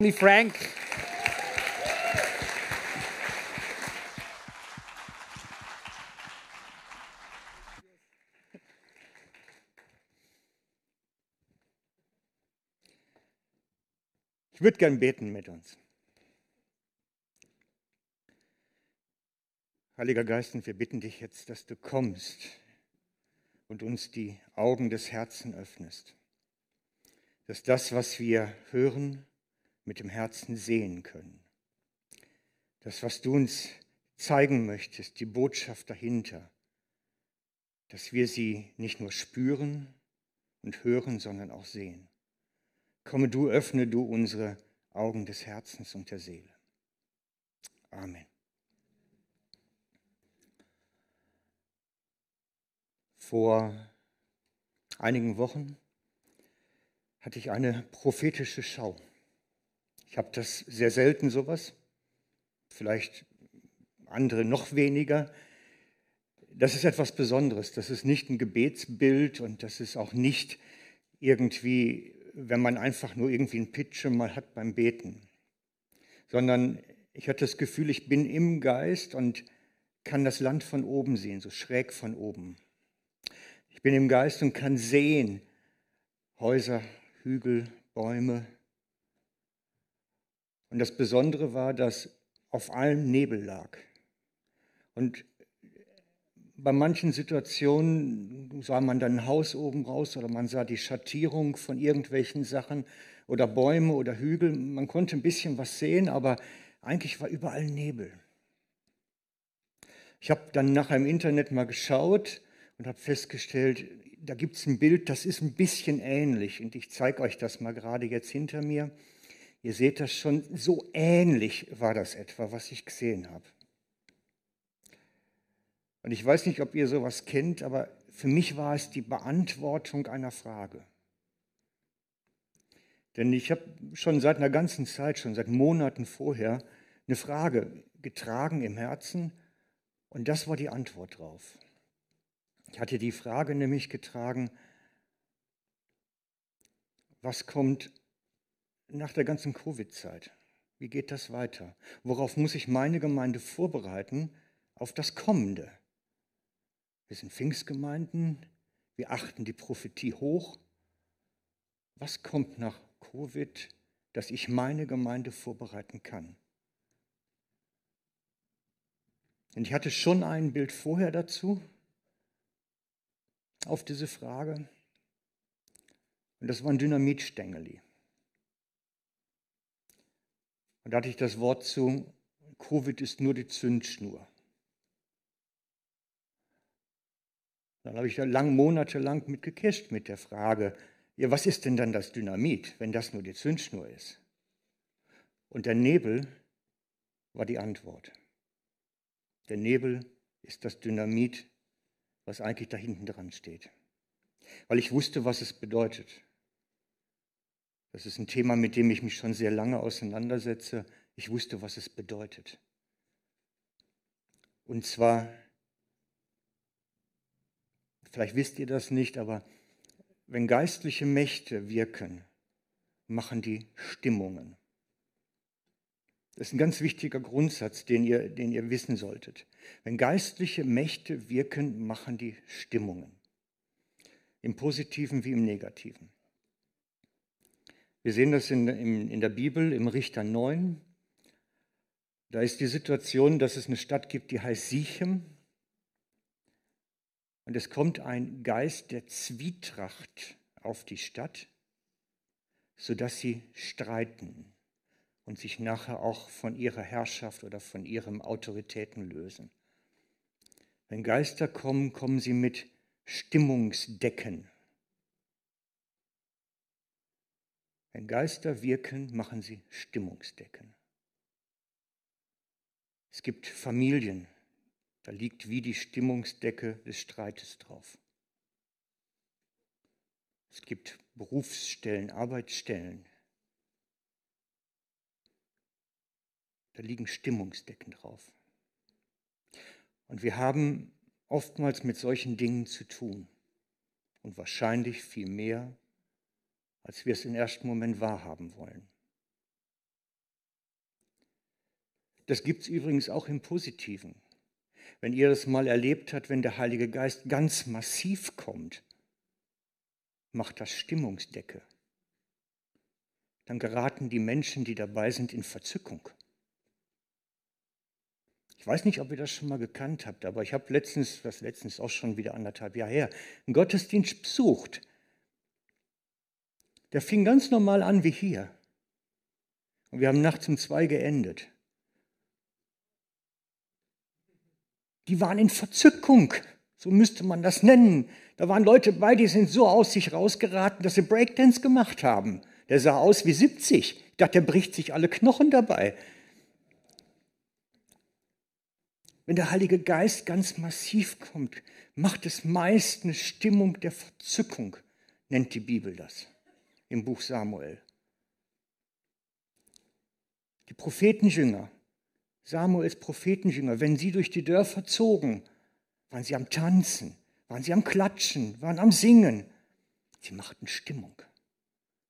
Frank. Ich würde gern beten mit uns. Heiliger Geist, und wir bitten dich jetzt, dass du kommst und uns die Augen des Herzens öffnest. Dass das, was wir hören, mit dem Herzen sehen können. Das, was du uns zeigen möchtest, die Botschaft dahinter, dass wir sie nicht nur spüren und hören, sondern auch sehen. Komme du, öffne du unsere Augen des Herzens und der Seele. Amen. Vor einigen Wochen hatte ich eine prophetische Schau. Ich habe das sehr selten sowas, vielleicht andere noch weniger. Das ist etwas Besonderes. Das ist nicht ein Gebetsbild und das ist auch nicht irgendwie, wenn man einfach nur irgendwie ein Pitch mal hat beim Beten, sondern ich hatte das Gefühl, ich bin im Geist und kann das Land von oben sehen, so schräg von oben. Ich bin im Geist und kann sehen Häuser, Hügel, Bäume, und das Besondere war, dass auf allem Nebel lag. Und bei manchen Situationen sah man dann ein Haus oben raus oder man sah die Schattierung von irgendwelchen Sachen oder Bäume oder Hügel. Man konnte ein bisschen was sehen, aber eigentlich war überall Nebel. Ich habe dann nachher im Internet mal geschaut und habe festgestellt, da gibt es ein Bild, das ist ein bisschen ähnlich. Und ich zeige euch das mal gerade jetzt hinter mir. Ihr seht das schon, so ähnlich war das etwa, was ich gesehen habe. Und ich weiß nicht, ob ihr sowas kennt, aber für mich war es die Beantwortung einer Frage. Denn ich habe schon seit einer ganzen Zeit, schon seit Monaten vorher, eine Frage getragen im Herzen und das war die Antwort drauf. Ich hatte die Frage nämlich getragen, was kommt nach der ganzen Covid-Zeit? Wie geht das weiter? Worauf muss ich meine Gemeinde vorbereiten auf das Kommende? Wir sind Pfingstgemeinden, wir achten die Prophetie hoch. Was kommt nach Covid, dass ich meine Gemeinde vorbereiten kann? Und ich hatte schon ein Bild vorher dazu, auf diese Frage. Und das war ein Dynamitstängeli. Und da hatte ich das Wort zu, Covid ist nur die Zündschnur. Dann habe ich da lang, monatelang mit gecasht mit der Frage, ja, was ist denn dann das Dynamit, wenn das nur die Zündschnur ist? Und der Nebel war die Antwort. Der Nebel ist das Dynamit, was eigentlich da hinten dran steht. Weil ich wusste, was es bedeutet. Das ist ein Thema, mit dem ich mich schon sehr lange auseinandersetze. Ich wusste, was es bedeutet. Und zwar, vielleicht wisst ihr das nicht, aber wenn geistliche Mächte wirken, machen die Stimmungen. Das ist ein ganz wichtiger Grundsatz, den ihr, den ihr wissen solltet. Wenn geistliche Mächte wirken, machen die Stimmungen. Im positiven wie im negativen. Wir sehen das in, in, in der Bibel, im Richter 9. Da ist die Situation, dass es eine Stadt gibt, die heißt Sichem. Und es kommt ein Geist der Zwietracht auf die Stadt, sodass sie streiten und sich nachher auch von ihrer Herrschaft oder von ihrem Autoritäten lösen. Wenn Geister kommen, kommen sie mit Stimmungsdecken. Wenn Geister wirken, machen sie Stimmungsdecken. Es gibt Familien, da liegt wie die Stimmungsdecke des Streites drauf. Es gibt Berufsstellen, Arbeitsstellen, da liegen Stimmungsdecken drauf. Und wir haben oftmals mit solchen Dingen zu tun und wahrscheinlich viel mehr als wir es im ersten Moment wahrhaben wollen. Das gibt es übrigens auch im Positiven. Wenn ihr das mal erlebt habt, wenn der Heilige Geist ganz massiv kommt, macht das Stimmungsdecke. Dann geraten die Menschen, die dabei sind, in Verzückung. Ich weiß nicht, ob ihr das schon mal gekannt habt, aber ich habe letztens, was letztens auch schon wieder anderthalb Jahre her, einen Gottesdienst besucht. Der fing ganz normal an wie hier. Und wir haben nachts um zwei geendet. Die waren in Verzückung, so müsste man das nennen. Da waren Leute bei, die sind so aus sich rausgeraten, dass sie Breakdance gemacht haben. Der sah aus wie 70. Ich dachte, der bricht sich alle Knochen dabei. Wenn der Heilige Geist ganz massiv kommt, macht es meist eine Stimmung der Verzückung, nennt die Bibel das im Buch Samuel. Die Prophetenjünger, Samuels Prophetenjünger, wenn sie durch die Dörfer zogen, waren sie am Tanzen, waren sie am Klatschen, waren am Singen. Sie machten Stimmung,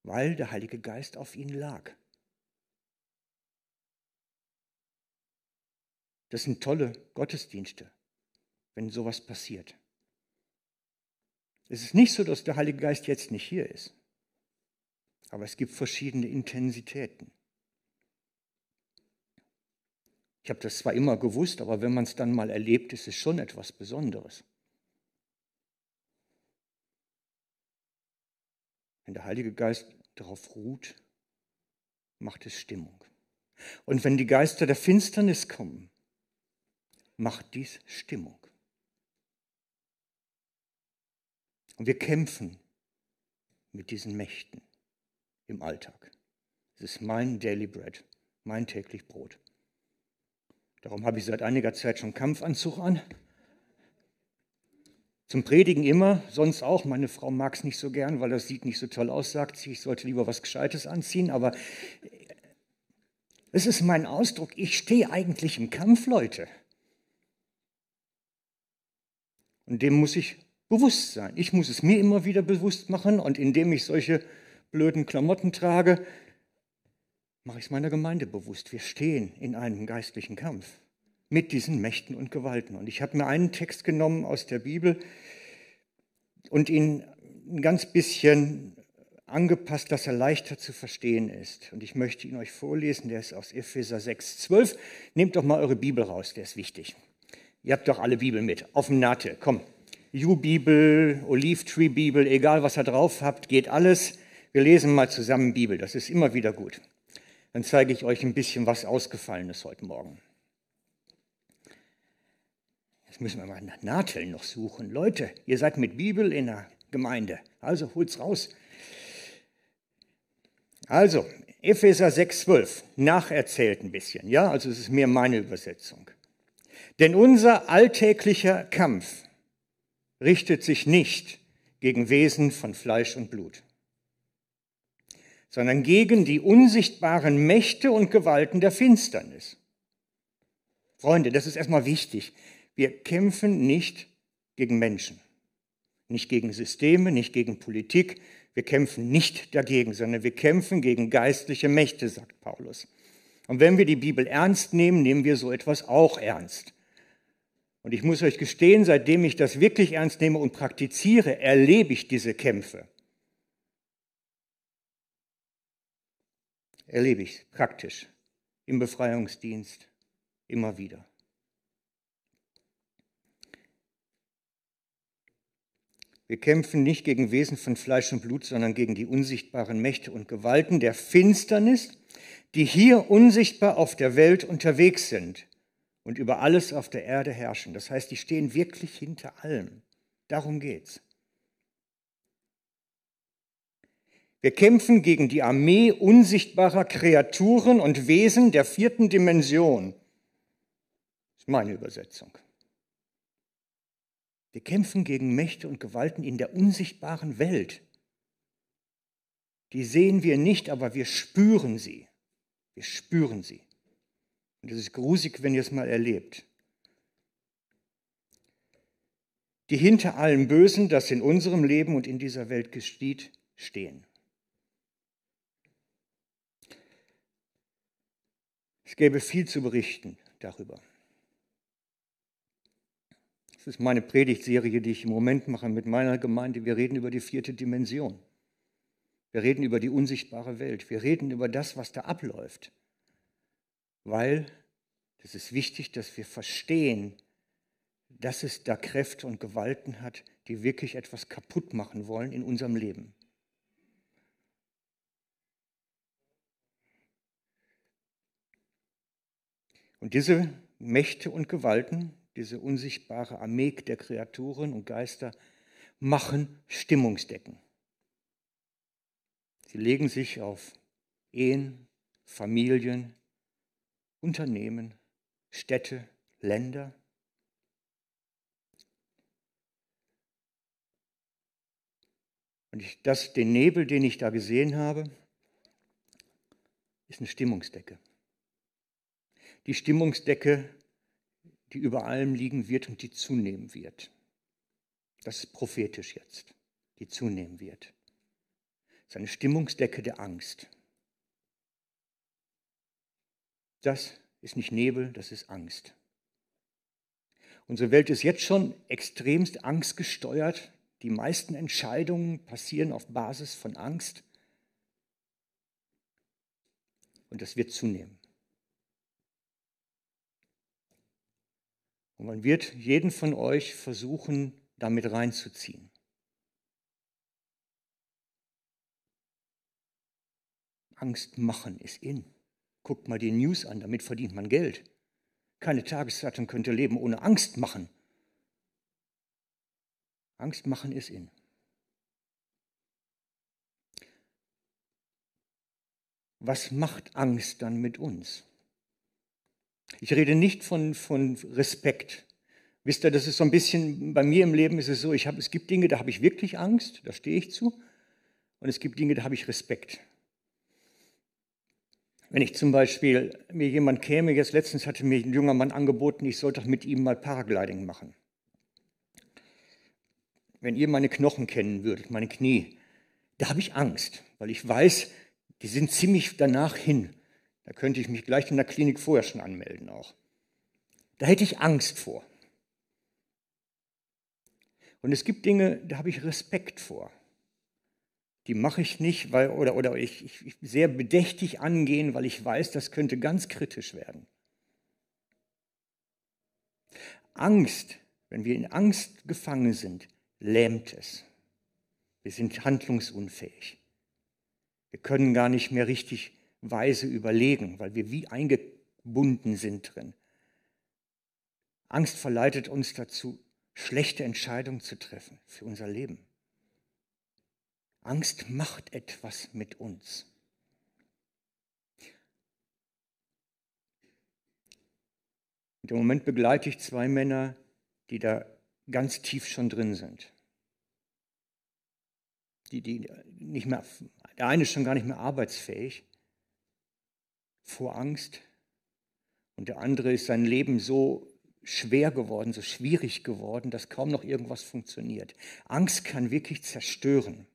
weil der Heilige Geist auf ihnen lag. Das sind tolle Gottesdienste, wenn sowas passiert. Es ist nicht so, dass der Heilige Geist jetzt nicht hier ist. Aber es gibt verschiedene Intensitäten. Ich habe das zwar immer gewusst, aber wenn man es dann mal erlebt, ist es schon etwas Besonderes. Wenn der Heilige Geist darauf ruht, macht es Stimmung. Und wenn die Geister der Finsternis kommen, macht dies Stimmung. Und wir kämpfen mit diesen Mächten im Alltag. Es ist mein Daily Bread, mein täglich Brot. Darum habe ich seit einiger Zeit schon Kampfanzug an. Zum Predigen immer, sonst auch. Meine Frau mag es nicht so gern, weil das sieht nicht so toll aus, sagt sie. Ich sollte lieber was Gescheites anziehen. Aber es ist mein Ausdruck, ich stehe eigentlich im Kampf, Leute. Und dem muss ich bewusst sein. Ich muss es mir immer wieder bewusst machen und indem ich solche blöden Klamotten trage, mache ich es meiner Gemeinde bewusst. Wir stehen in einem geistlichen Kampf mit diesen Mächten und Gewalten. Und ich habe mir einen Text genommen aus der Bibel und ihn ein ganz bisschen angepasst, dass er leichter zu verstehen ist. Und ich möchte ihn euch vorlesen, der ist aus Epheser 6, 12. Nehmt doch mal eure Bibel raus, der ist wichtig. Ihr habt doch alle Bibel mit, auf dem Nate, komm. U-Bibel, Olive Tree Bibel, egal was ihr drauf habt, geht alles. Wir lesen mal zusammen Bibel, das ist immer wieder gut. Dann zeige ich euch ein bisschen, was ausgefallen ist heute Morgen. Jetzt müssen wir mal nach Nateln noch suchen. Leute, ihr seid mit Bibel in der Gemeinde, also holt's raus. Also, Epheser 6,12, nacherzählt ein bisschen, ja, also es ist mehr meine Übersetzung. Denn unser alltäglicher Kampf richtet sich nicht gegen Wesen von Fleisch und Blut, sondern gegen die unsichtbaren Mächte und Gewalten der Finsternis. Freunde, das ist erstmal wichtig. Wir kämpfen nicht gegen Menschen, nicht gegen Systeme, nicht gegen Politik. Wir kämpfen nicht dagegen, sondern wir kämpfen gegen geistliche Mächte, sagt Paulus. Und wenn wir die Bibel ernst nehmen, nehmen wir so etwas auch ernst. Und ich muss euch gestehen, seitdem ich das wirklich ernst nehme und praktiziere, erlebe ich diese Kämpfe. Erlebe ich praktisch im Befreiungsdienst immer wieder. Wir kämpfen nicht gegen Wesen von Fleisch und Blut, sondern gegen die unsichtbaren Mächte und Gewalten der Finsternis, die hier unsichtbar auf der Welt unterwegs sind und über alles auf der Erde herrschen. Das heißt, die stehen wirklich hinter allem. Darum geht's. Wir kämpfen gegen die Armee unsichtbarer Kreaturen und Wesen der vierten Dimension. Das ist meine Übersetzung. Wir kämpfen gegen Mächte und Gewalten in der unsichtbaren Welt. Die sehen wir nicht, aber wir spüren sie. Wir spüren sie. Und es ist grusig, wenn ihr es mal erlebt. Die hinter allem Bösen, das in unserem Leben und in dieser Welt geschieht, stehen. Es gäbe viel zu berichten darüber. Das ist meine Predigtserie, die ich im Moment mache mit meiner Gemeinde. Wir reden über die vierte Dimension. Wir reden über die unsichtbare Welt. Wir reden über das, was da abläuft. Weil es ist wichtig, dass wir verstehen, dass es da Kräfte und Gewalten hat, die wirklich etwas kaputt machen wollen in unserem Leben. Und diese Mächte und Gewalten, diese unsichtbare Armee der Kreaturen und Geister, machen Stimmungsdecken. Sie legen sich auf Ehen, Familien, Unternehmen, Städte, Länder. Und ich, das, den Nebel, den ich da gesehen habe, ist eine Stimmungsdecke die Stimmungsdecke, die über allem liegen wird und die zunehmen wird. Das ist prophetisch jetzt, die zunehmen wird. Das ist eine Stimmungsdecke der Angst. Das ist nicht Nebel, das ist Angst. Unsere Welt ist jetzt schon extremst angstgesteuert. Die meisten Entscheidungen passieren auf Basis von Angst. Und das wird zunehmen. Und man wird jeden von euch versuchen, damit reinzuziehen. Angst machen ist in. Guckt mal die News an, damit verdient man Geld. Keine Tageszeitung könnte leben ohne Angst machen. Angst machen ist in. Was macht Angst dann mit uns? Ich rede nicht von, von Respekt. Wisst ihr, das ist so ein bisschen, bei mir im Leben ist es so, ich hab, es gibt Dinge, da habe ich wirklich Angst, da stehe ich zu. Und es gibt Dinge, da habe ich Respekt. Wenn ich zum Beispiel, mir jemand käme, jetzt letztens hatte mir ein junger Mann angeboten, ich sollte mit ihm mal Paragliding machen. Wenn ihr meine Knochen kennen würdet, meine Knie, da habe ich Angst, weil ich weiß, die sind ziemlich danach hin. Da könnte ich mich gleich in der Klinik vorher schon anmelden auch. Da hätte ich Angst vor. Und es gibt Dinge, da habe ich Respekt vor. Die mache ich nicht, weil, oder, oder ich, ich sehr bedächtig angehen, weil ich weiß, das könnte ganz kritisch werden. Angst, wenn wir in Angst gefangen sind, lähmt es. Wir sind handlungsunfähig. Wir können gar nicht mehr richtig Weise überlegen, weil wir wie eingebunden sind drin. Angst verleitet uns dazu, schlechte Entscheidungen zu treffen für unser Leben. Angst macht etwas mit uns. Und Im Moment begleite ich zwei Männer, die da ganz tief schon drin sind. Die, die nicht mehr, der eine ist schon gar nicht mehr arbeitsfähig vor Angst und der andere ist sein Leben so schwer geworden, so schwierig geworden, dass kaum noch irgendwas funktioniert. Angst kann wirklich zerstören.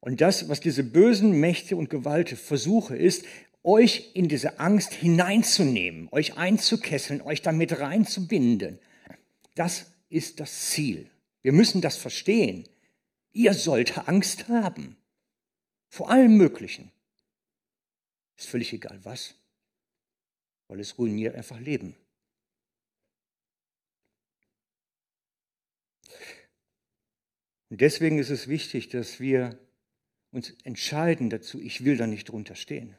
Und das, was diese bösen Mächte und Gewalt versuche, ist, euch in diese Angst hineinzunehmen, euch einzukesseln, euch damit reinzubinden. Das ist das Ziel. Wir müssen das verstehen. Ihr sollt Angst haben. Vor allem Möglichen. Ist völlig egal was, weil es ruiniert einfach Leben. Und deswegen ist es wichtig, dass wir uns entscheiden dazu, ich will da nicht drunter stehen.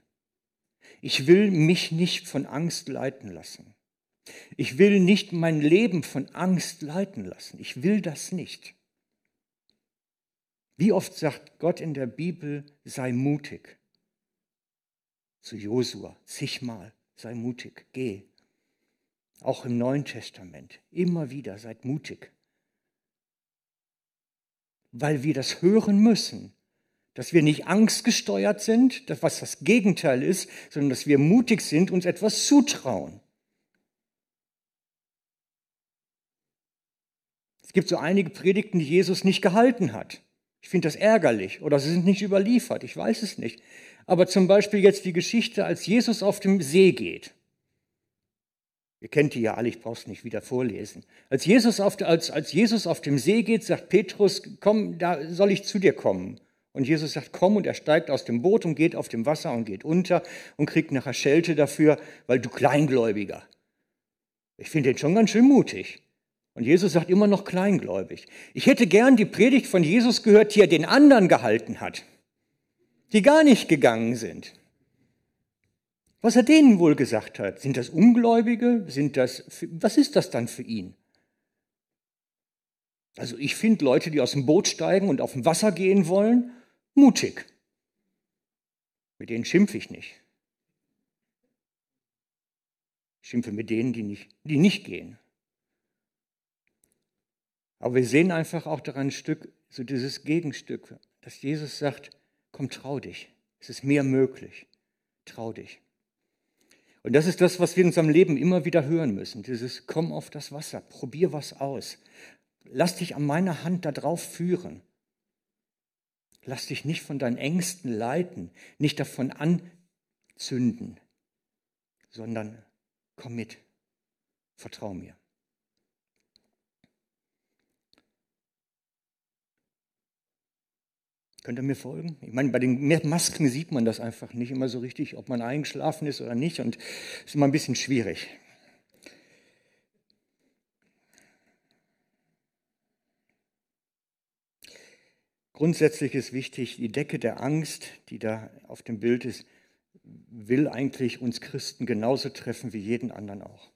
Ich will mich nicht von Angst leiten lassen. Ich will nicht mein Leben von Angst leiten lassen. Ich will das nicht. Wie oft sagt Gott in der Bibel, sei mutig zu Josua, zigmal, sei mutig, geh. Auch im Neuen Testament, immer wieder, seid mutig. Weil wir das hören müssen, dass wir nicht angstgesteuert sind, das, was das Gegenteil ist, sondern dass wir mutig sind, uns etwas zutrauen. Es gibt so einige Predigten, die Jesus nicht gehalten hat. Ich finde das ärgerlich oder sie sind nicht überliefert, ich weiß es nicht. Aber zum Beispiel jetzt die Geschichte, als Jesus auf dem See geht. Ihr kennt die ja alle, ich brauche es nicht wieder vorlesen. Als Jesus, auf, als, als Jesus auf dem See geht, sagt Petrus, komm, da soll ich zu dir kommen. Und Jesus sagt, komm, und er steigt aus dem Boot und geht auf dem Wasser und geht unter und kriegt nachher Schelte dafür, weil du Kleingläubiger. Ich finde den schon ganz schön mutig. Und Jesus sagt immer noch kleingläubig. Ich hätte gern die Predigt von Jesus gehört, die er den anderen gehalten hat, die gar nicht gegangen sind. Was er denen wohl gesagt hat. Sind das Ungläubige? Sind das, was ist das dann für ihn? Also ich finde Leute, die aus dem Boot steigen und auf dem Wasser gehen wollen, mutig. Mit denen schimpfe ich nicht. Ich schimpfe mit denen, die nicht, die nicht gehen. Aber wir sehen einfach auch daran ein Stück, so dieses Gegenstück, dass Jesus sagt, komm, trau dich. Es ist mehr möglich. Trau dich. Und das ist das, was wir in unserem Leben immer wieder hören müssen. Dieses Komm auf das Wasser, probier was aus. Lass dich an meiner Hand darauf führen. Lass dich nicht von deinen Ängsten leiten, nicht davon anzünden, sondern komm mit, vertrau mir. Könnt ihr mir folgen? Ich meine, bei den Masken sieht man das einfach nicht immer so richtig, ob man eingeschlafen ist oder nicht. Und es ist immer ein bisschen schwierig. Grundsätzlich ist wichtig, die Decke der Angst, die da auf dem Bild ist, will eigentlich uns Christen genauso treffen wie jeden anderen auch.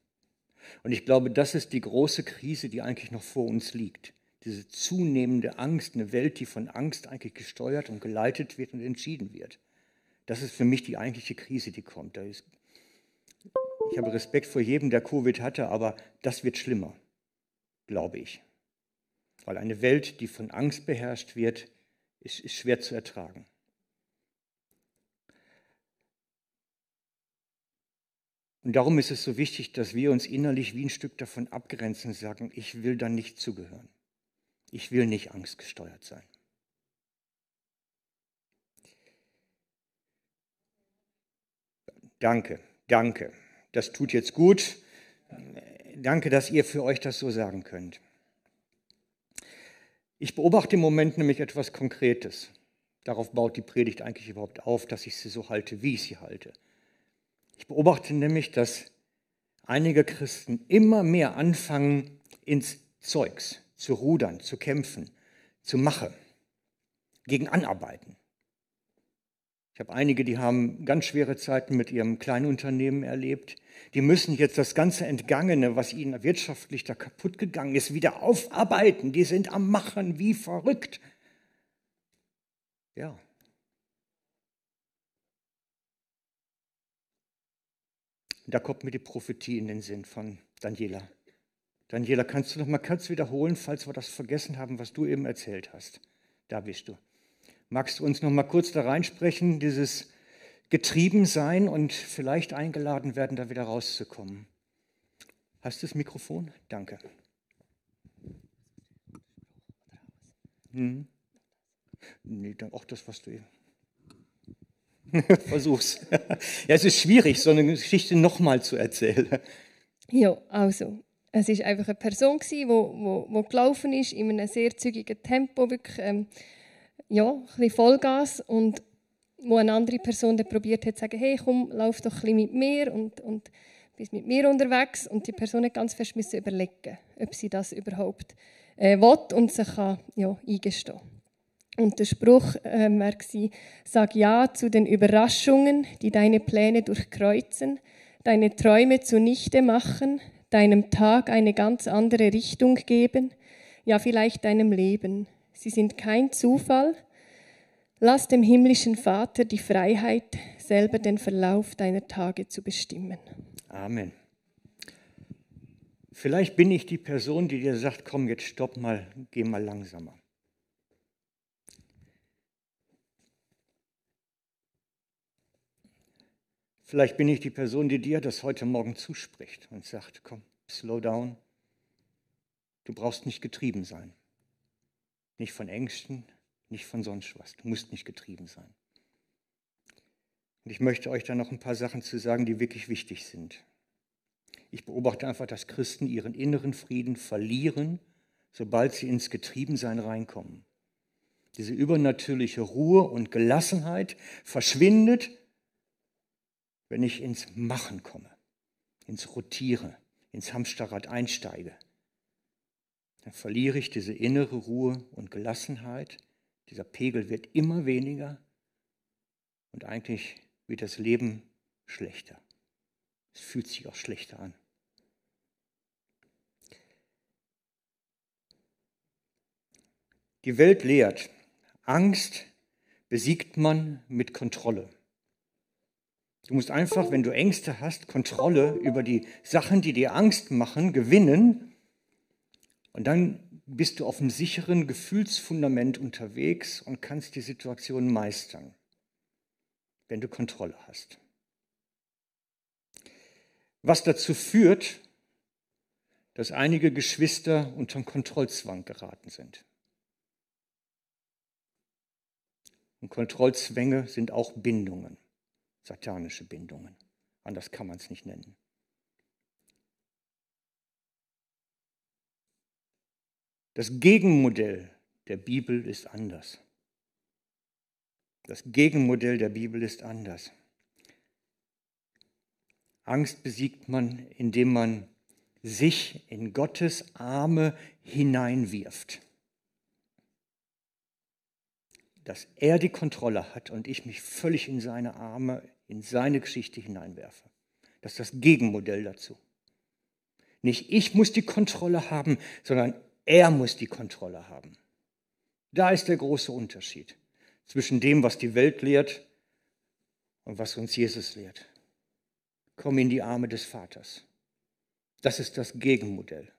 Und ich glaube, das ist die große Krise, die eigentlich noch vor uns liegt diese zunehmende Angst, eine Welt, die von Angst eigentlich gesteuert und geleitet wird und entschieden wird. Das ist für mich die eigentliche Krise, die kommt. Ich habe Respekt vor jedem, der Covid hatte, aber das wird schlimmer, glaube ich. Weil eine Welt, die von Angst beherrscht wird, ist, ist schwer zu ertragen. Und darum ist es so wichtig, dass wir uns innerlich wie ein Stück davon abgrenzen und sagen, ich will da nicht zugehören. Ich will nicht angstgesteuert sein. Danke, danke. Das tut jetzt gut. Danke, dass ihr für euch das so sagen könnt. Ich beobachte im Moment nämlich etwas Konkretes. Darauf baut die Predigt eigentlich überhaupt auf, dass ich sie so halte, wie ich sie halte. Ich beobachte nämlich, dass einige Christen immer mehr anfangen, ins Zeugs, zu rudern, zu kämpfen, zu machen, gegen Anarbeiten. Ich habe einige, die haben ganz schwere Zeiten mit ihrem Kleinunternehmen erlebt. Die müssen jetzt das ganze Entgangene, was ihnen wirtschaftlich da kaputt gegangen ist, wieder aufarbeiten. Die sind am Machen wie verrückt. Ja. Da kommt mir die Prophetie in den Sinn von Daniela. Daniela, kannst du noch mal kurz wiederholen, falls wir das vergessen haben, was du eben erzählt hast? Da bist du. Magst du uns noch mal kurz da reinsprechen, dieses getrieben sein und vielleicht eingeladen werden, da wieder rauszukommen? Hast du das Mikrofon? Danke. Hm. Nee, dann auch das, was du eben. Versuch's. ja, es ist schwierig, so eine Geschichte nochmal zu erzählen. Ja, also, es war einfach eine Person, die wo, wo, wo gelaufen ist, in einem sehr zügigen Tempo, wirklich, ähm, ja, ein bisschen Vollgas. Und wo eine andere Person dann probiert hat, zu sagen, hey, komm, lauf doch ein bisschen mit mir und, und bist mit mir unterwegs. Und die Person hat ganz fest müssen überlegen, ob sie das überhaupt äh, will und sich kann, ja, eingestehen und der Spruch äh, war, sag Ja zu den Überraschungen, die deine Pläne durchkreuzen, deine Träume zunichte machen, deinem Tag eine ganz andere Richtung geben, ja vielleicht deinem Leben. Sie sind kein Zufall. Lass dem himmlischen Vater die Freiheit, selber den Verlauf deiner Tage zu bestimmen. Amen. Vielleicht bin ich die Person, die dir sagt, komm, jetzt stopp mal, geh mal langsamer. Vielleicht bin ich die Person, die dir das heute Morgen zuspricht und sagt, komm, slow down. Du brauchst nicht getrieben sein. Nicht von Ängsten, nicht von sonst was. Du musst nicht getrieben sein. Und ich möchte euch da noch ein paar Sachen zu sagen, die wirklich wichtig sind. Ich beobachte einfach, dass Christen ihren inneren Frieden verlieren, sobald sie ins Getriebensein reinkommen. Diese übernatürliche Ruhe und Gelassenheit verschwindet, wenn ich ins Machen komme, ins Rotieren, ins Hamsterrad einsteige. Dann verliere ich diese innere Ruhe und Gelassenheit. Dieser Pegel wird immer weniger und eigentlich wird das Leben schlechter. Es fühlt sich auch schlechter an. Die Welt lehrt, Angst besiegt man mit Kontrolle. Du musst einfach, wenn du Ängste hast, Kontrolle über die Sachen, die dir Angst machen, gewinnen. Und dann bist du auf einem sicheren Gefühlsfundament unterwegs und kannst die Situation meistern, wenn du Kontrolle hast. Was dazu führt, dass einige Geschwister unter Kontrollzwang geraten sind. Und Kontrollzwänge sind auch Bindungen, satanische Bindungen. Anders kann man es nicht nennen. Das Gegenmodell der Bibel ist anders. Das Gegenmodell der Bibel ist anders. Angst besiegt man, indem man sich in Gottes Arme hineinwirft dass er die Kontrolle hat und ich mich völlig in seine Arme, in seine Geschichte hineinwerfe. Das ist das Gegenmodell dazu. Nicht ich muss die Kontrolle haben, sondern er muss die Kontrolle haben. Da ist der große Unterschied zwischen dem, was die Welt lehrt und was uns Jesus lehrt. Komm in die Arme des Vaters. Das ist das Gegenmodell.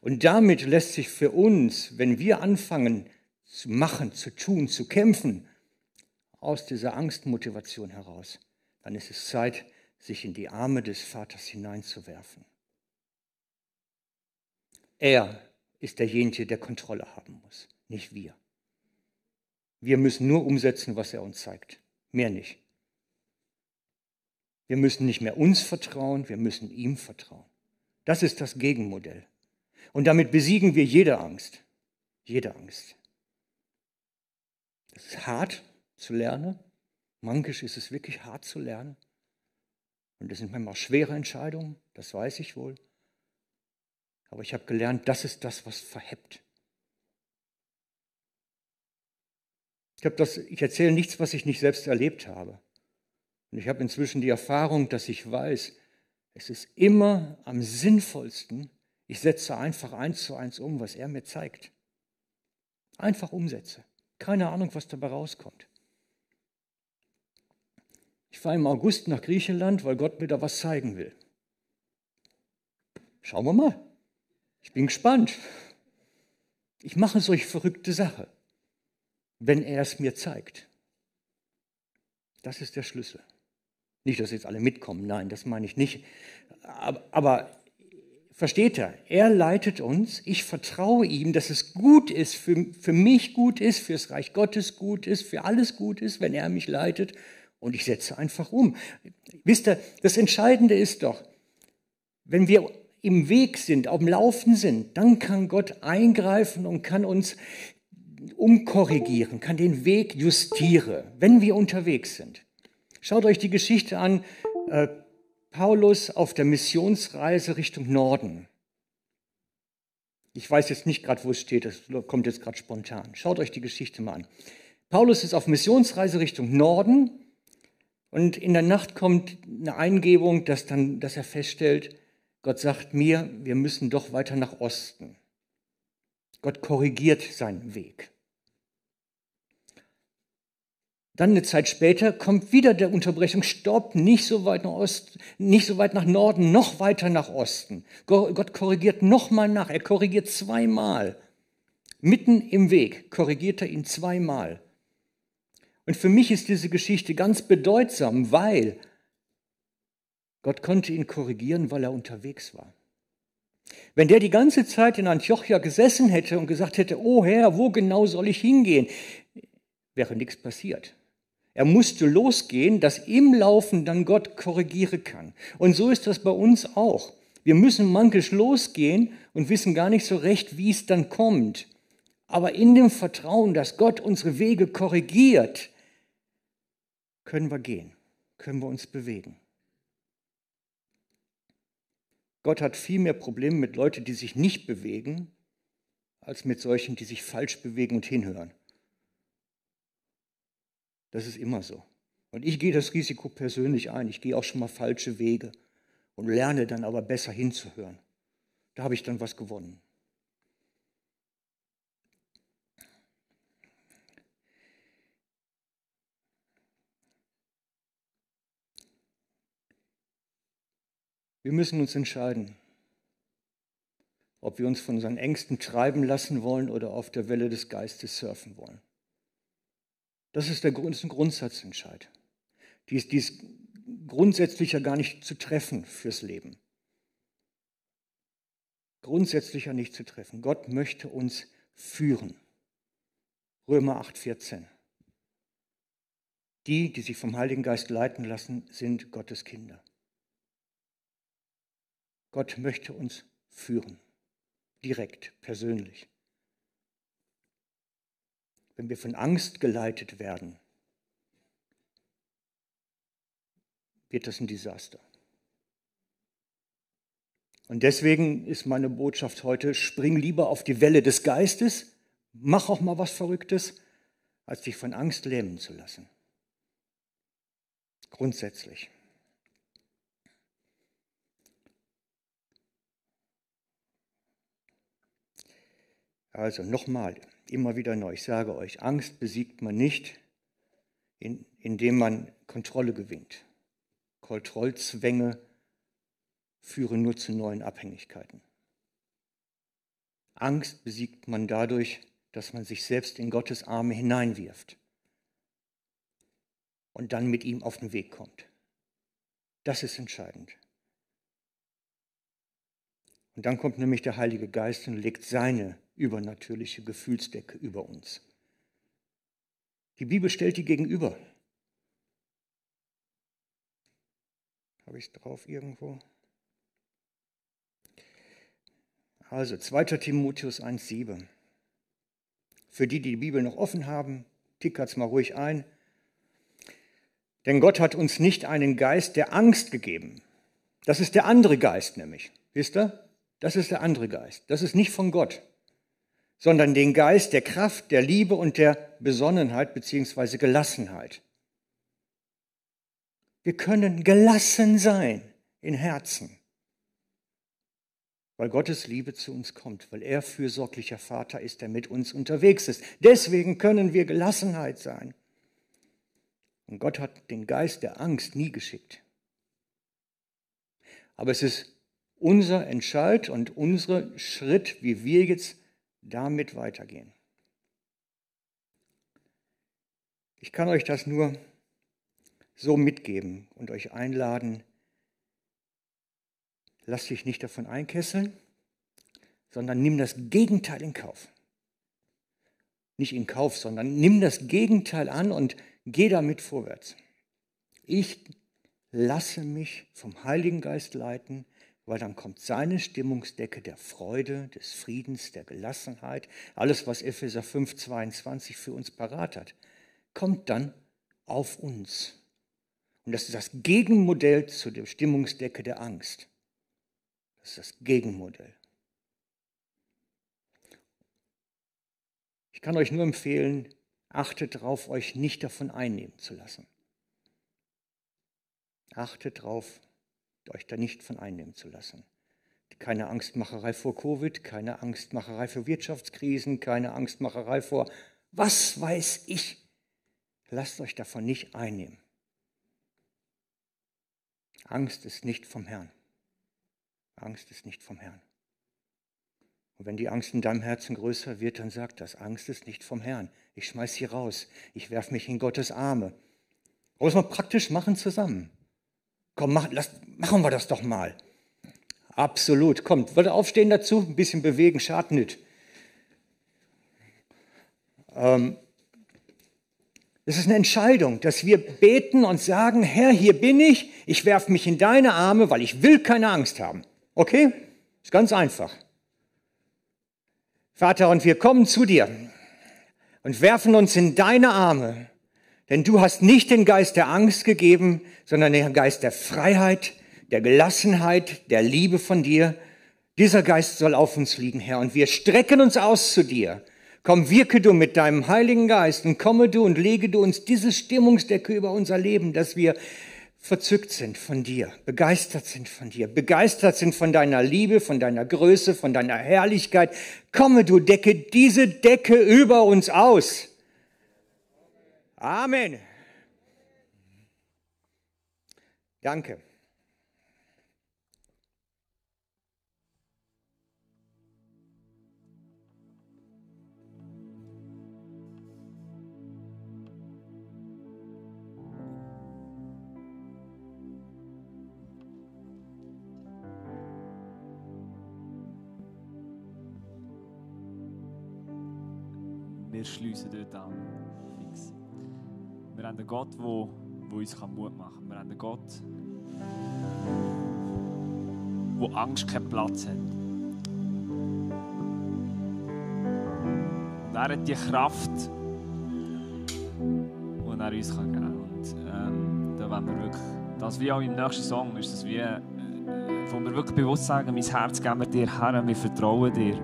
Und damit lässt sich für uns, wenn wir anfangen, zu machen, zu tun, zu kämpfen, aus dieser Angstmotivation heraus, dann ist es Zeit, sich in die Arme des Vaters hineinzuwerfen. Er ist derjenige, der Kontrolle haben muss, nicht wir. Wir müssen nur umsetzen, was er uns zeigt, mehr nicht. Wir müssen nicht mehr uns vertrauen, wir müssen ihm vertrauen. Das ist das Gegenmodell. Und damit besiegen wir jede Angst. Jede Angst. Es ist hart zu lernen. Mankisch ist es wirklich hart zu lernen. Und das sind manchmal schwere Entscheidungen, das weiß ich wohl. Aber ich habe gelernt, das ist das, was verhebt. Ich, das, ich erzähle nichts, was ich nicht selbst erlebt habe. Und ich habe inzwischen die Erfahrung, dass ich weiß, es ist immer am sinnvollsten, ich setze einfach eins zu eins um, was er mir zeigt. Einfach umsetze. Keine Ahnung, was dabei rauskommt. Ich fahre im August nach Griechenland, weil Gott mir da was zeigen will. Schauen wir mal. Ich bin gespannt. Ich mache solch verrückte Sache, wenn er es mir zeigt. Das ist der Schlüssel. Nicht, dass jetzt alle mitkommen, nein, das meine ich nicht. Aber, aber Versteht er? Er leitet uns. Ich vertraue ihm, dass es gut ist, für, für mich gut ist, fürs Reich Gottes gut ist, für alles gut ist, wenn er mich leitet. Und ich setze einfach um. Wisst ihr, das Entscheidende ist doch, wenn wir im Weg sind, auf dem Laufen sind, dann kann Gott eingreifen und kann uns umkorrigieren, kann den Weg justieren, wenn wir unterwegs sind. Schaut euch die Geschichte an. Äh, Paulus auf der Missionsreise Richtung Norden. Ich weiß jetzt nicht gerade, wo es steht, das kommt jetzt gerade spontan. Schaut euch die Geschichte mal an. Paulus ist auf Missionsreise Richtung Norden und in der Nacht kommt eine Eingebung, dass, dann, dass er feststellt, Gott sagt mir, wir müssen doch weiter nach Osten. Gott korrigiert seinen Weg. Dann eine Zeit später kommt wieder der Unterbrechung, stopp, nicht so weit nach Osten, nicht so weit nach Norden, noch weiter nach Osten. Gott korrigiert nochmal nach, er korrigiert zweimal. Mitten im Weg korrigiert er ihn zweimal. Und für mich ist diese Geschichte ganz bedeutsam, weil Gott konnte ihn korrigieren, weil er unterwegs war. Wenn der die ganze Zeit in Antiochia gesessen hätte und gesagt hätte, oh Herr, wo genau soll ich hingehen, wäre nichts passiert. Er musste losgehen, dass im Laufen dann Gott korrigieren kann. Und so ist das bei uns auch. Wir müssen manchmal losgehen und wissen gar nicht so recht, wie es dann kommt. Aber in dem Vertrauen, dass Gott unsere Wege korrigiert, können wir gehen, können wir uns bewegen. Gott hat viel mehr Probleme mit Leuten, die sich nicht bewegen, als mit solchen, die sich falsch bewegen und hinhören. Das ist immer so. Und ich gehe das Risiko persönlich ein. Ich gehe auch schon mal falsche Wege und lerne dann aber besser hinzuhören. Da habe ich dann was gewonnen. Wir müssen uns entscheiden, ob wir uns von unseren Ängsten treiben lassen wollen oder auf der Welle des Geistes surfen wollen. Das ist, der, das ist ein Grundsatzentscheid. Die ist, die ist grundsätzlicher gar nicht zu treffen fürs Leben. Grundsätzlicher nicht zu treffen. Gott möchte uns führen. Römer 8, 14. Die, die sich vom Heiligen Geist leiten lassen, sind Gottes Kinder. Gott möchte uns führen, direkt, persönlich. Wenn wir von Angst geleitet werden, wird das ein Desaster. Und deswegen ist meine Botschaft heute, spring lieber auf die Welle des Geistes, mach auch mal was Verrücktes, als dich von Angst lähmen zu lassen. Grundsätzlich. Also nochmal, immer wieder neu, ich sage euch, Angst besiegt man nicht, indem man Kontrolle gewinnt. Kontrollzwänge führen nur zu neuen Abhängigkeiten. Angst besiegt man dadurch, dass man sich selbst in Gottes Arme hineinwirft und dann mit ihm auf den Weg kommt. Das ist entscheidend. Und dann kommt nämlich der Heilige Geist und legt seine übernatürliche Gefühlsdecke über uns. Die Bibel stellt die gegenüber. Habe ich es drauf irgendwo? Also 2. Timotheus 1,7. Für die, die die Bibel noch offen haben, tickert es mal ruhig ein. Denn Gott hat uns nicht einen Geist der Angst gegeben. Das ist der andere Geist nämlich. Wisst ihr? Das ist der andere Geist. Das ist nicht von Gott sondern den Geist der Kraft, der Liebe und der Besonnenheit bzw. Gelassenheit. Wir können gelassen sein in Herzen, weil Gottes Liebe zu uns kommt, weil er fürsorglicher Vater ist, der mit uns unterwegs ist. Deswegen können wir Gelassenheit sein. Und Gott hat den Geist der Angst nie geschickt. Aber es ist unser Entscheid und unser Schritt, wie wir jetzt damit weitergehen. Ich kann euch das nur so mitgeben und euch einladen, lasst dich nicht davon einkesseln, sondern nimm das Gegenteil in Kauf. Nicht in Kauf, sondern nimm das Gegenteil an und geh damit vorwärts. Ich lasse mich vom Heiligen Geist leiten weil dann kommt seine Stimmungsdecke der Freude, des Friedens, der Gelassenheit, alles, was Epheser 5, 22 für uns parat hat, kommt dann auf uns. Und das ist das Gegenmodell zu der Stimmungsdecke der Angst. Das ist das Gegenmodell. Ich kann euch nur empfehlen, achtet darauf, euch nicht davon einnehmen zu lassen. Achtet darauf, euch da nicht von einnehmen zu lassen. Keine Angstmacherei vor Covid, keine Angstmacherei für Wirtschaftskrisen, keine Angstmacherei vor was weiß ich. Lasst euch davon nicht einnehmen. Angst ist nicht vom Herrn. Angst ist nicht vom Herrn. Und wenn die Angst in deinem Herzen größer wird, dann sag das. Angst ist nicht vom Herrn. Ich schmeiß sie raus. Ich werf mich in Gottes Arme. Muss man praktisch machen zusammen. Komm, mach, lass, machen wir das doch mal. Absolut. Kommt, würde aufstehen dazu, ein bisschen bewegen, schadet nicht. Ähm, Es ist eine Entscheidung, dass wir beten und sagen, Herr, hier bin ich, ich werfe mich in deine Arme, weil ich will keine Angst haben. Okay? Ist ganz einfach. Vater, und wir kommen zu dir und werfen uns in deine Arme, denn du hast nicht den Geist der Angst gegeben, sondern den Geist der Freiheit, der Gelassenheit, der Liebe von dir. Dieser Geist soll auf uns liegen, Herr, und wir strecken uns aus zu dir. Komm, wirke du mit deinem Heiligen Geist und komme du und lege du uns diese Stimmungsdecke über unser Leben, dass wir verzückt sind von dir, begeistert sind von dir, begeistert sind von deiner Liebe, von deiner Größe, von deiner Herrlichkeit. Komme, du decke diese Decke über uns aus. Amen. Danke. wir schliessen dort an. Wir haben einen Gott, der, der uns Mut machen kann. Wir haben einen Gott, wo Angst keinen Platz hat. Und er hat die Kraft, die er uns geben kann. Und ähm, da wollen wir wirklich, das wie auch im nächsten Song, ist das wie, äh, wo wir wirklich bewusst sagen, mein Herz geben wir dir her, wir vertrauen dir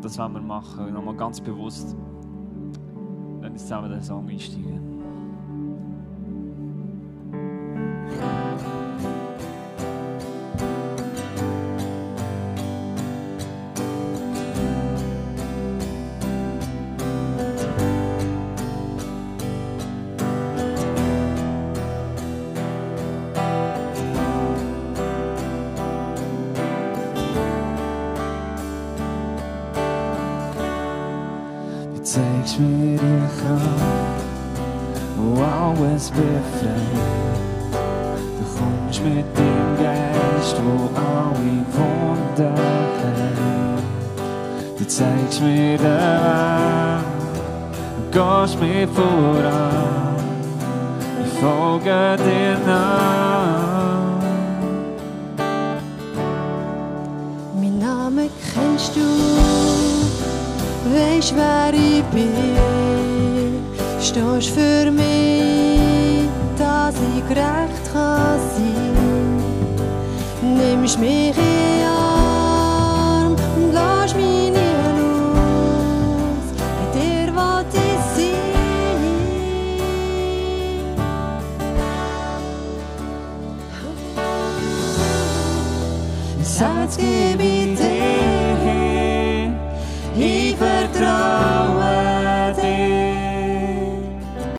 das wollen wir machen. Nochmal ganz bewusst, wenn wir zusammen den Song einsteigen. Kraft, wo alles befreit. Du kommst mit dem Geist, wo alle Wunder heilt. Du zeigst mir den Weg, gehst mir voran. Ich folge dir nach. Mein Name kennst du weisst, wer ich bin. Stehst für mich, dass ich gerecht kann sein. Nimmst mich in Arm und lass mich nie los. Bei dir will ich sein. Herz gebe ich dir.